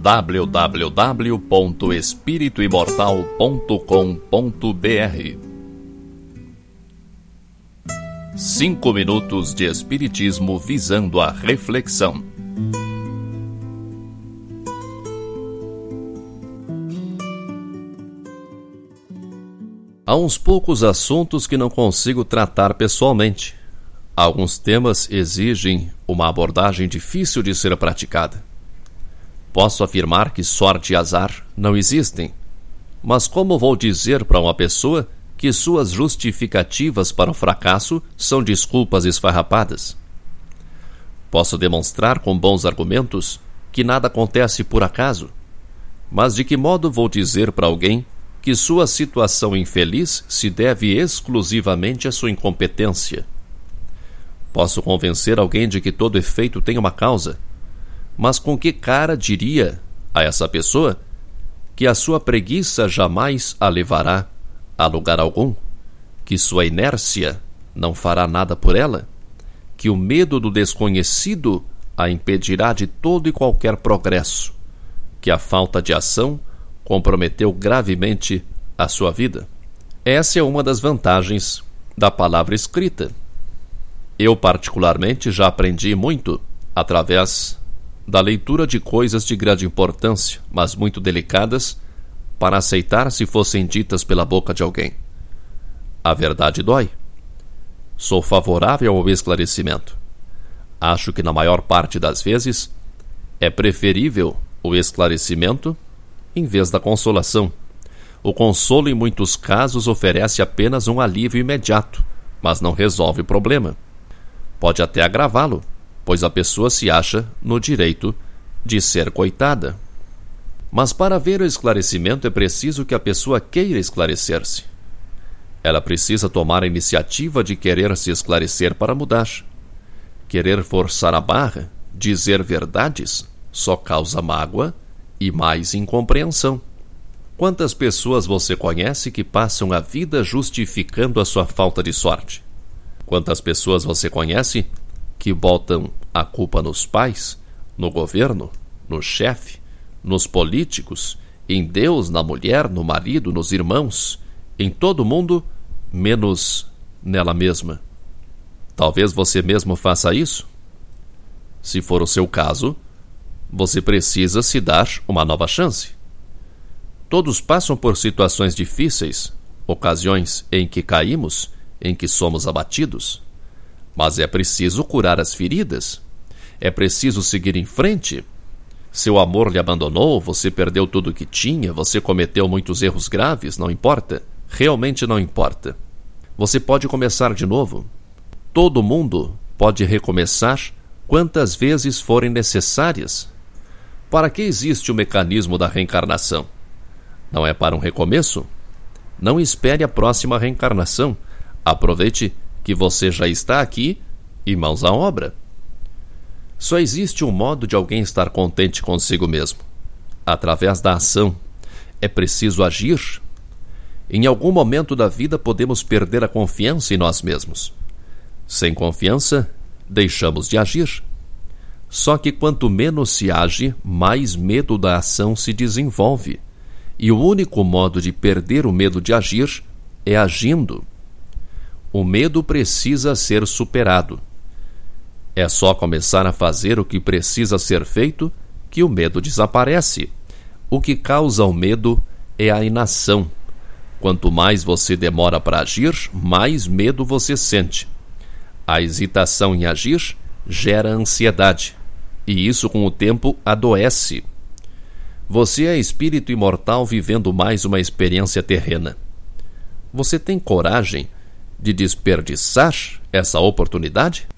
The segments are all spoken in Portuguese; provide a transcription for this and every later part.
www.espirituimortal.com.br Cinco minutos de Espiritismo visando a reflexão. Há uns poucos assuntos que não consigo tratar pessoalmente. Alguns temas exigem uma abordagem difícil de ser praticada. Posso afirmar que sorte e azar não existem. Mas como vou dizer para uma pessoa que suas justificativas para o fracasso são desculpas esfarrapadas? Posso demonstrar com bons argumentos que nada acontece por acaso. Mas de que modo vou dizer para alguém que sua situação infeliz se deve exclusivamente à sua incompetência? Posso convencer alguém de que todo efeito tem uma causa mas com que cara diria a essa pessoa que a sua preguiça jamais a levará a lugar algum? Que sua inércia não fará nada por ela? Que o medo do desconhecido a impedirá de todo e qualquer progresso? Que a falta de ação comprometeu gravemente a sua vida? Essa é uma das vantagens da palavra escrita. Eu, particularmente, já aprendi muito através da leitura de coisas de grande importância, mas muito delicadas, para aceitar se fossem ditas pela boca de alguém. A verdade dói. Sou favorável ao esclarecimento. Acho que, na maior parte das vezes, é preferível o esclarecimento em vez da consolação. O consolo, em muitos casos, oferece apenas um alívio imediato, mas não resolve o problema. Pode até agravá-lo, pois a pessoa se acha no direito de ser coitada. Mas para ver o esclarecimento é preciso que a pessoa queira esclarecer-se. Ela precisa tomar a iniciativa de querer se esclarecer para mudar. Querer forçar a barra, dizer verdades, só causa mágoa e mais incompreensão. Quantas pessoas você conhece que passam a vida justificando a sua falta de sorte? Quantas pessoas você conhece que botam a culpa nos pais, no governo, no chefe, nos políticos, em Deus, na mulher, no marido, nos irmãos, em todo mundo, menos nela mesma. Talvez você mesmo faça isso? Se for o seu caso, você precisa se dar uma nova chance. Todos passam por situações difíceis, ocasiões em que caímos, em que somos abatidos. Mas é preciso curar as feridas. É preciso seguir em frente. Seu amor lhe abandonou, você perdeu tudo o que tinha, você cometeu muitos erros graves, não importa. Realmente não importa. Você pode começar de novo. Todo mundo pode recomeçar quantas vezes forem necessárias. Para que existe o mecanismo da reencarnação? Não é para um recomeço? Não espere a próxima reencarnação. Aproveite que você já está aqui e mãos à obra. Só existe um modo de alguém estar contente consigo mesmo: através da ação. É preciso agir. Em algum momento da vida podemos perder a confiança em nós mesmos. Sem confiança, deixamos de agir. Só que quanto menos se age, mais medo da ação se desenvolve. E o único modo de perder o medo de agir é agindo. O medo precisa ser superado. É só começar a fazer o que precisa ser feito que o medo desaparece. O que causa o medo é a inação. Quanto mais você demora para agir, mais medo você sente. A hesitação em agir gera ansiedade, e isso com o tempo adoece. Você é espírito imortal vivendo mais uma experiência terrena. Você tem coragem de desperdiçar essa oportunidade?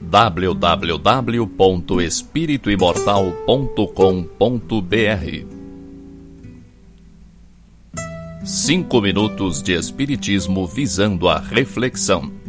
www.espirituimortal.com.br Cinco minutos de Espiritismo visando a reflexão.